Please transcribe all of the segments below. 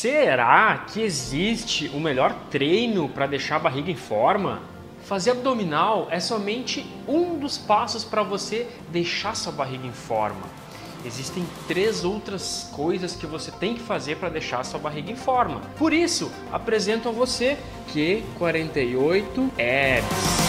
Será que existe o melhor treino para deixar a barriga em forma? Fazer abdominal é somente um dos passos para você deixar sua barriga em forma. Existem três outras coisas que você tem que fazer para deixar sua barriga em forma. Por isso, apresento a você Q48 Abs.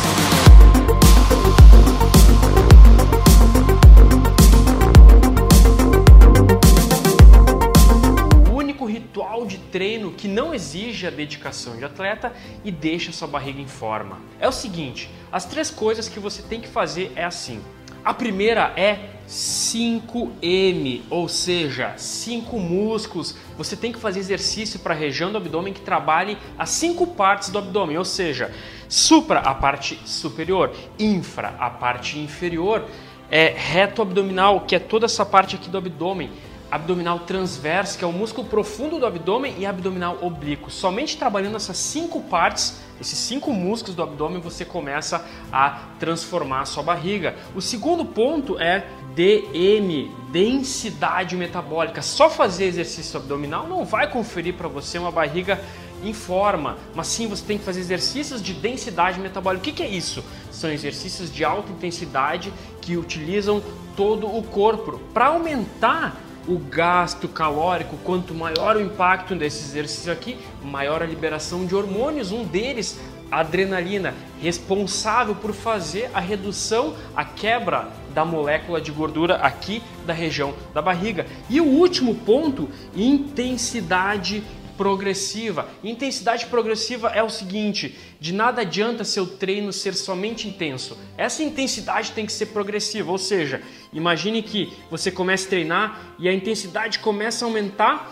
Treino que não exige a dedicação de atleta e deixa sua barriga em forma. É o seguinte, as três coisas que você tem que fazer é assim. A primeira é 5M, ou seja, 5 músculos. Você tem que fazer exercício para a região do abdômen que trabalhe as cinco partes do abdômen, ou seja, supra a parte superior, infra a parte inferior, é reto abdominal, que é toda essa parte aqui do abdômen, abdominal transverso, que é o músculo profundo do abdômen, e abdominal oblíquo. Somente trabalhando essas cinco partes, esses cinco músculos do abdômen, você começa a transformar a sua barriga. O segundo ponto é DM, densidade metabólica. Só fazer exercício abdominal não vai conferir para você uma barriga em forma, mas sim você tem que fazer exercícios de densidade metabólica. O que, que é isso? São exercícios de alta intensidade que utilizam todo o corpo para aumentar o gasto calórico, quanto maior o impacto desse exercício aqui, maior a liberação de hormônios, um deles, a adrenalina, responsável por fazer a redução, a quebra da molécula de gordura aqui da região da barriga. E o último ponto, intensidade progressiva. Intensidade progressiva é o seguinte: de nada adianta seu treino ser somente intenso. Essa intensidade tem que ser progressiva, ou seja, imagine que você comece a treinar e a intensidade começa a aumentar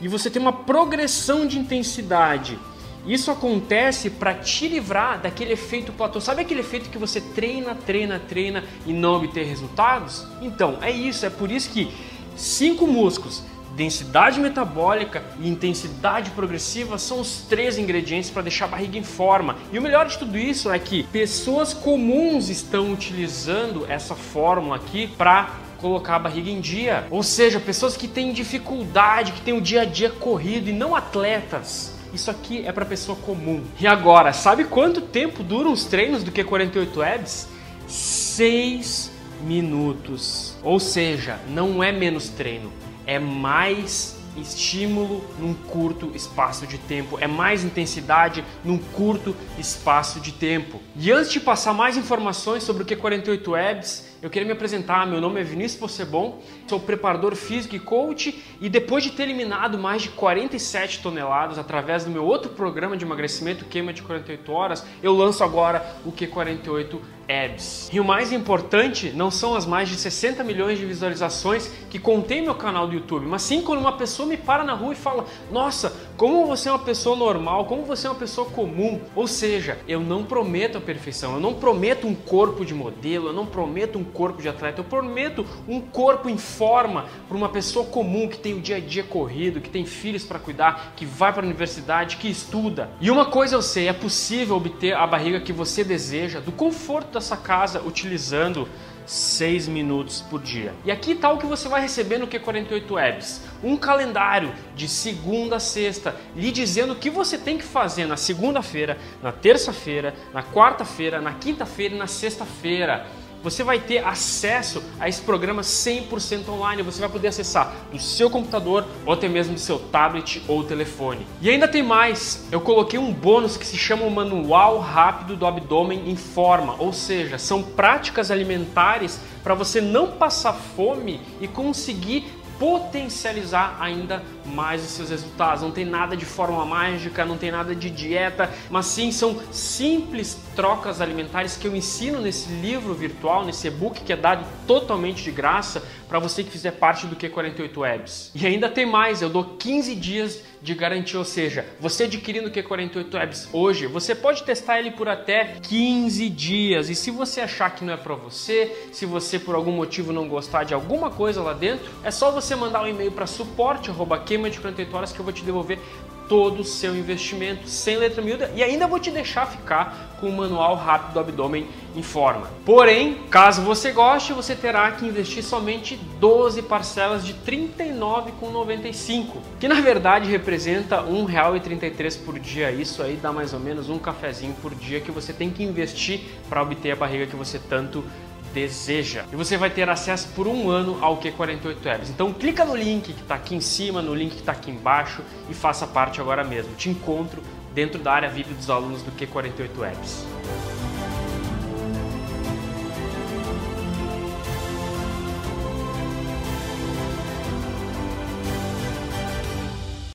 e você tem uma progressão de intensidade. Isso acontece para te livrar daquele efeito platô. Sabe aquele efeito que você treina, treina, treina e não obter resultados? Então, é isso, é por isso que cinco músculos densidade metabólica e intensidade progressiva são os três ingredientes para deixar a barriga em forma. E o melhor de tudo isso é que pessoas comuns estão utilizando essa fórmula aqui para colocar a barriga em dia. Ou seja, pessoas que têm dificuldade, que têm o dia a dia corrido e não atletas. Isso aqui é para pessoa comum. E agora, sabe quanto tempo duram os treinos do Q48 Abs? 6 minutos. Ou seja, não é menos treino, é mais estímulo num curto espaço de tempo, é mais intensidade num curto espaço de tempo. E antes de passar mais informações sobre o Q48 Abs, eu queria me apresentar. Meu nome é Vinícius Possebon, sou preparador físico e coach e depois de ter eliminado mais de 47 toneladas através do meu outro programa de emagrecimento, Queima de 48 Horas, eu lanço agora o Q48 Abs. E o mais importante não são as mais de 60 milhões de visualizações que contém meu canal do YouTube, mas sim quando uma pessoa me para na rua e fala: Nossa, como você é uma pessoa normal, como você é uma pessoa comum. Ou seja, eu não prometo a perfeição, eu não prometo um corpo de modelo, eu não prometo um corpo de atleta, eu prometo um corpo em forma para uma pessoa comum que tem o dia a dia corrido, que tem filhos para cuidar, que vai para a universidade, que estuda. E uma coisa eu sei, é possível obter a barriga que você deseja do conforto dessa casa utilizando 6 minutos por dia. E aqui está o que você vai receber no Q48 Abs. Um calendário de segunda a sexta, lhe dizendo o que você tem que fazer na segunda-feira, na terça-feira, na quarta-feira, na quinta-feira e na sexta-feira você vai ter acesso a esse programa 100% online. Você vai poder acessar do seu computador ou até mesmo do seu tablet ou telefone. E ainda tem mais, eu coloquei um bônus que se chama o Manual Rápido do Abdômen em Forma, ou seja, são práticas alimentares para você não passar fome e conseguir potencializar ainda mais os seus resultados. Não tem nada de forma mágica, não tem nada de dieta, mas sim são simples trocas alimentares que eu ensino nesse livro virtual, nesse e-book que é dado totalmente de graça para você que fizer parte do Q48 Webs. E ainda tem mais, eu dou 15 dias de garantia, ou seja, você adquirindo o Q48 Webs hoje, você pode testar ele por até 15 dias. E se você achar que não é para você, se você por algum motivo não gostar de alguma coisa lá dentro, é só você mandar um e-mail para suporte@queima de 48 horas que eu vou te devolver todo o seu investimento sem letra miúda e ainda vou te deixar ficar com o manual rápido do abdômen em forma. Porém, caso você goste, você terá que investir somente 12 parcelas de R$ 39,95, que na verdade representa R$ 1,33 por dia. Isso aí dá mais ou menos um cafezinho por dia que você tem que investir para obter a barriga que você tanto deseja. E você vai ter acesso por um ano ao Q48 Webs. Então clica no link que está aqui em cima, no link que está aqui embaixo e faça parte agora mesmo. Te encontro dentro da área VIP dos alunos do Q48 Webs.